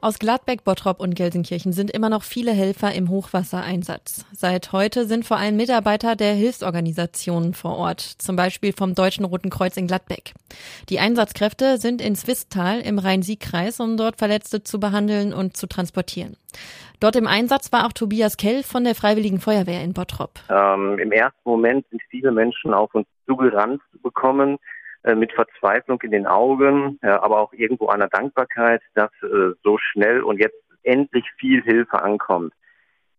Aus Gladbeck, Bottrop und Gelsenkirchen sind immer noch viele Helfer im Hochwassereinsatz. Seit heute sind vor allem Mitarbeiter der Hilfsorganisationen vor Ort, zum Beispiel vom Deutschen Roten Kreuz in Gladbeck. Die Einsatzkräfte sind in Swistal im Rhein-Sieg-Kreis, um dort Verletzte zu behandeln und zu transportieren. Dort im Einsatz war auch Tobias Kell von der Freiwilligen Feuerwehr in Bottrop. Ähm, Im ersten Moment sind viele Menschen auf uns zugerannt bekommen mit Verzweiflung in den Augen, äh, aber auch irgendwo einer Dankbarkeit, dass äh, so schnell und jetzt endlich viel Hilfe ankommt.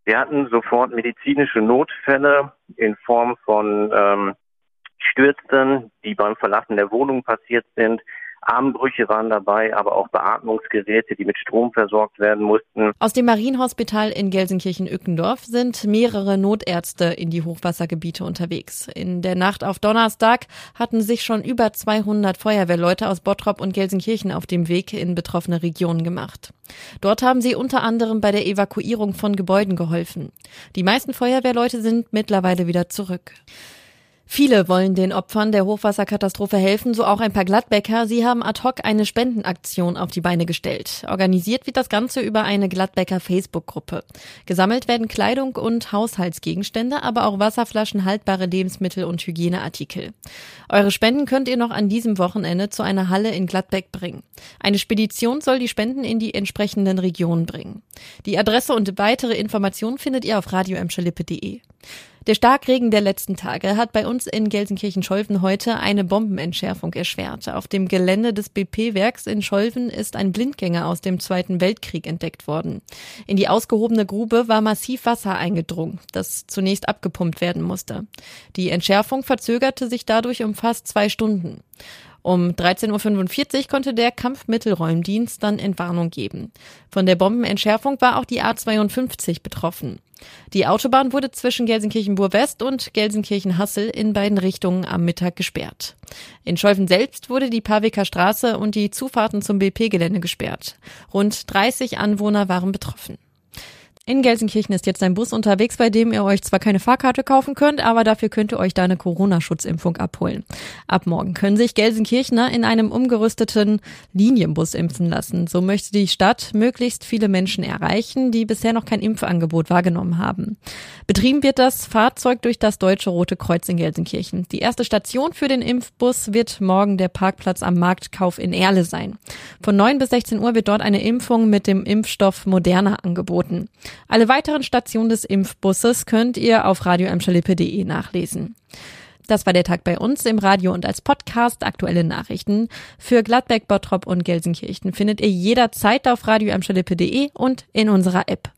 Wir hatten sofort medizinische Notfälle in Form von ähm, Stürzen, die beim Verlassen der Wohnung passiert sind, Armbrüche waren dabei, aber auch Beatmungsgeräte, die mit Strom versorgt werden mussten. Aus dem Marienhospital in Gelsenkirchen-Ückendorf sind mehrere Notärzte in die Hochwassergebiete unterwegs. In der Nacht auf Donnerstag hatten sich schon über 200 Feuerwehrleute aus Bottrop und Gelsenkirchen auf dem Weg in betroffene Regionen gemacht. Dort haben sie unter anderem bei der Evakuierung von Gebäuden geholfen. Die meisten Feuerwehrleute sind mittlerweile wieder zurück. Viele wollen den Opfern der Hochwasserkatastrophe helfen, so auch ein paar Gladbecker. Sie haben ad hoc eine Spendenaktion auf die Beine gestellt. Organisiert wird das Ganze über eine Gladbecker Facebook-Gruppe. Gesammelt werden Kleidung und Haushaltsgegenstände, aber auch Wasserflaschen, haltbare Lebensmittel und Hygieneartikel. Eure Spenden könnt ihr noch an diesem Wochenende zu einer Halle in Gladbeck bringen. Eine Spedition soll die Spenden in die entsprechenden Regionen bringen. Die Adresse und weitere Informationen findet ihr auf radioemschalippe.de. Der Starkregen der letzten Tage hat bei uns in Gelsenkirchen-Scholven heute eine Bombenentschärfung erschwert. Auf dem Gelände des BP-Werks in Scholven ist ein Blindgänger aus dem Zweiten Weltkrieg entdeckt worden. In die ausgehobene Grube war massiv Wasser eingedrungen, das zunächst abgepumpt werden musste. Die Entschärfung verzögerte sich dadurch um fast zwei Stunden. Um 13.45 Uhr konnte der Kampfmittelräumdienst dann Entwarnung geben. Von der Bombenentschärfung war auch die A52 betroffen. Die Autobahn wurde zwischen Gelsenkirchen-Bur-West und Gelsenkirchen-Hassel in beiden Richtungen am Mittag gesperrt. In Scholven selbst wurde die Paviker Straße und die Zufahrten zum BP-Gelände gesperrt. Rund 30 Anwohner waren betroffen. In Gelsenkirchen ist jetzt ein Bus unterwegs, bei dem ihr euch zwar keine Fahrkarte kaufen könnt, aber dafür könnt ihr euch da eine Corona-Schutzimpfung abholen. Ab morgen können sich Gelsenkirchner in einem umgerüsteten Linienbus impfen lassen. So möchte die Stadt möglichst viele Menschen erreichen, die bisher noch kein Impfangebot wahrgenommen haben. Betrieben wird das Fahrzeug durch das Deutsche Rote Kreuz in Gelsenkirchen. Die erste Station für den Impfbus wird morgen der Parkplatz am Marktkauf in Erle sein. Von 9 bis 16 Uhr wird dort eine Impfung mit dem Impfstoff Moderna angeboten. Alle weiteren Stationen des Impfbusses könnt ihr auf radioemschalippe.de nachlesen. Das war der Tag bei uns im Radio und als Podcast aktuelle Nachrichten. Für Gladbeck, Bottrop und Gelsenkirchen findet ihr jederzeit auf radioemschalippe.de und in unserer App.